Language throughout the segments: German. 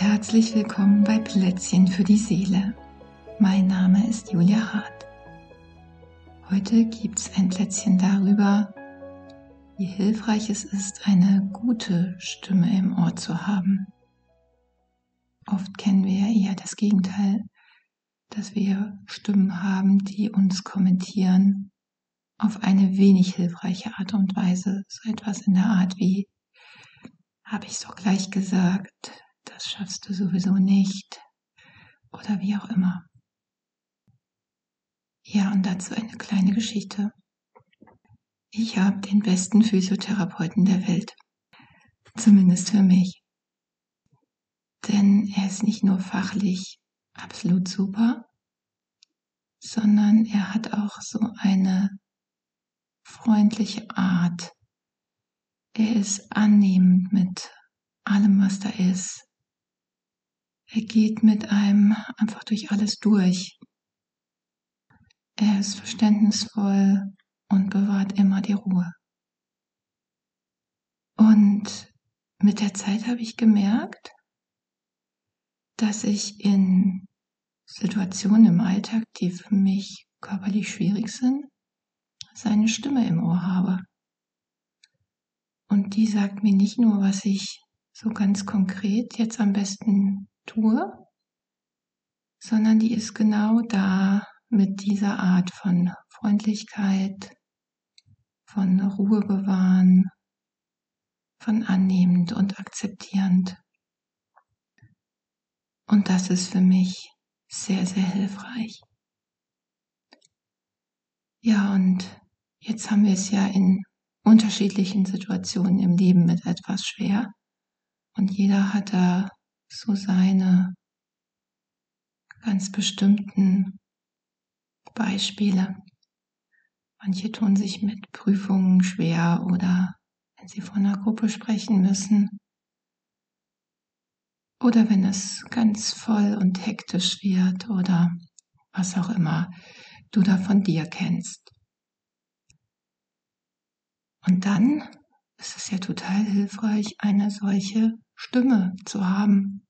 Herzlich willkommen bei Plätzchen für die Seele. Mein Name ist Julia Hart. Heute gibt es ein Plätzchen darüber, wie hilfreich es ist, eine gute Stimme im Ohr zu haben. Oft kennen wir ja eher das Gegenteil, dass wir Stimmen haben, die uns kommentieren auf eine wenig hilfreiche Art und Weise. So etwas in der Art wie, habe ich doch gleich gesagt, das schaffst du sowieso nicht oder wie auch immer. Ja, und dazu eine kleine Geschichte. Ich habe den besten Physiotherapeuten der Welt. Zumindest für mich. Denn er ist nicht nur fachlich absolut super, sondern er hat auch so eine freundliche Art. Er ist annehmend mit allem, was da ist. Er geht mit einem einfach durch alles durch. Er ist verständnisvoll und bewahrt immer die Ruhe. Und mit der Zeit habe ich gemerkt, dass ich in Situationen im Alltag, die für mich körperlich schwierig sind, seine Stimme im Ohr habe. Und die sagt mir nicht nur, was ich so ganz konkret jetzt am besten tue, sondern die ist genau da mit dieser Art von Freundlichkeit, von Ruhe bewahren, von annehmend und akzeptierend. Und das ist für mich sehr, sehr hilfreich. Ja, und jetzt haben wir es ja in unterschiedlichen Situationen im Leben mit etwas schwer. Und jeder hat da so seine ganz bestimmten Beispiele. Manche tun sich mit Prüfungen schwer oder wenn sie vor einer Gruppe sprechen müssen. Oder wenn es ganz voll und hektisch wird oder was auch immer du da von dir kennst. Und dann ist es ja total hilfreich, eine solche Stimme zu haben,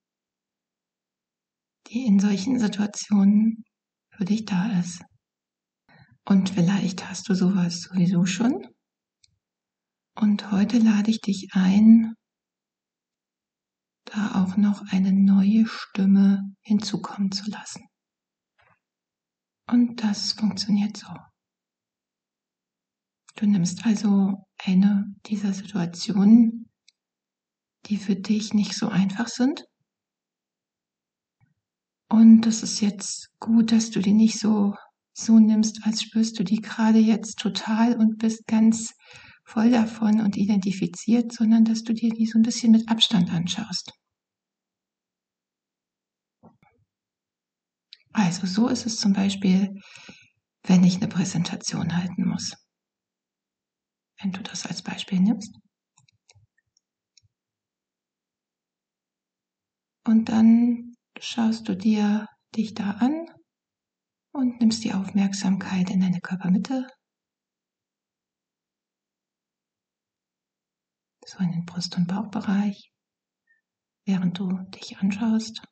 die in solchen Situationen für dich da ist. Und vielleicht hast du sowas sowieso schon. Und heute lade ich dich ein, da auch noch eine neue Stimme hinzukommen zu lassen. Und das funktioniert so. Du nimmst also eine dieser Situationen, die für dich nicht so einfach sind. Und das ist jetzt gut, dass du die nicht so, so nimmst, als spürst du die gerade jetzt total und bist ganz voll davon und identifiziert, sondern dass du dir die so ein bisschen mit Abstand anschaust. Also so ist es zum Beispiel, wenn ich eine Präsentation halten muss. Wenn du das als Beispiel nimmst. Und dann schaust du dir dich da an und nimmst die Aufmerksamkeit in deine Körpermitte. So in den Brust- und Bauchbereich, während du dich anschaust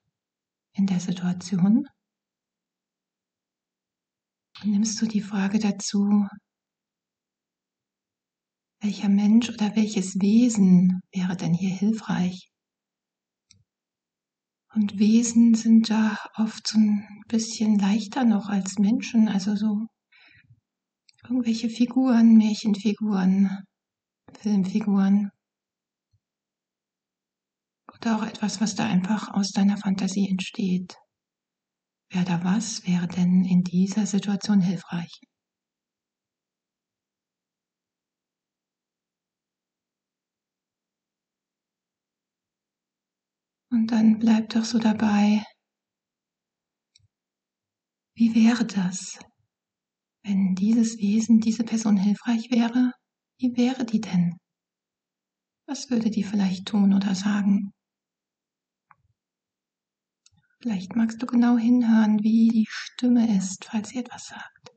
in der Situation. Und nimmst du die Frage dazu, welcher Mensch oder welches Wesen wäre denn hier hilfreich? Und Wesen sind da oft so ein bisschen leichter noch als Menschen, also so irgendwelche Figuren, Märchenfiguren, Filmfiguren. Oder auch etwas, was da einfach aus deiner Fantasie entsteht. Wer da was wäre denn in dieser Situation hilfreich? Und dann bleib doch so dabei. Wie wäre das, wenn dieses Wesen, diese Person hilfreich wäre? Wie wäre die denn? Was würde die vielleicht tun oder sagen? Vielleicht magst du genau hinhören, wie die Stimme ist, falls sie etwas sagt.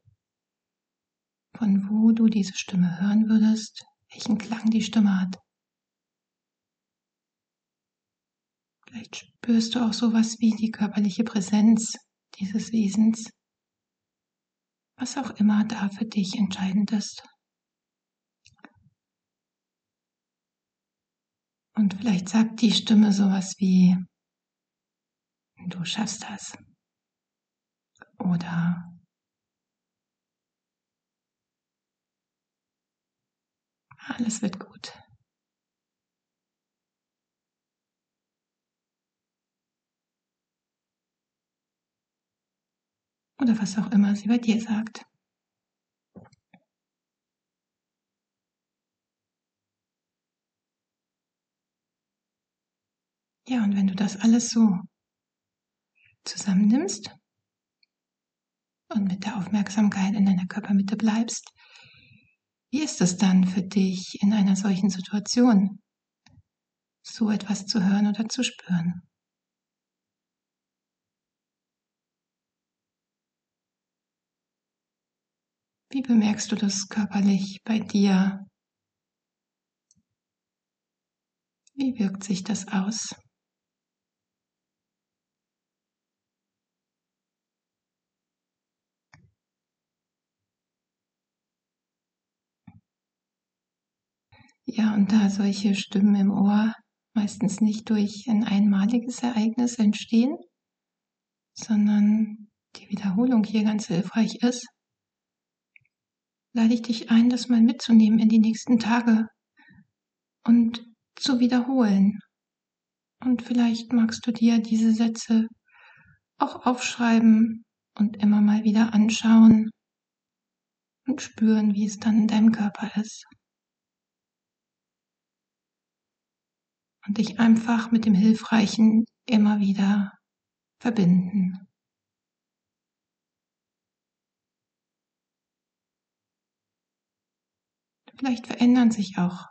Von wo du diese Stimme hören würdest, welchen Klang die Stimme hat. Vielleicht spürst du auch sowas wie die körperliche Präsenz dieses Wesens, was auch immer da für dich entscheidend ist. Und vielleicht sagt die Stimme sowas wie, du schaffst das. Oder alles wird gut. Oder was auch immer sie bei dir sagt. Ja, und wenn du das alles so zusammennimmst und mit der Aufmerksamkeit in deiner Körpermitte bleibst, wie ist es dann für dich in einer solchen Situation, so etwas zu hören oder zu spüren? Wie bemerkst du das körperlich bei dir? Wie wirkt sich das aus? Ja, und da solche Stimmen im Ohr meistens nicht durch ein einmaliges Ereignis entstehen, sondern die Wiederholung hier ganz hilfreich ist, lade ich dich ein, das mal mitzunehmen in die nächsten Tage und zu wiederholen. Und vielleicht magst du dir diese Sätze auch aufschreiben und immer mal wieder anschauen und spüren, wie es dann in deinem Körper ist. Und dich einfach mit dem Hilfreichen immer wieder verbinden. Vielleicht verändern sich auch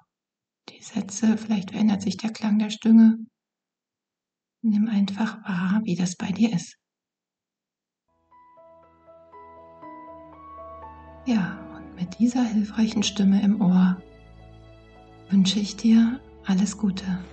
die Sätze, vielleicht verändert sich der Klang der Stimme. Nimm einfach wahr, wie das bei dir ist. Ja, und mit dieser hilfreichen Stimme im Ohr wünsche ich dir alles Gute.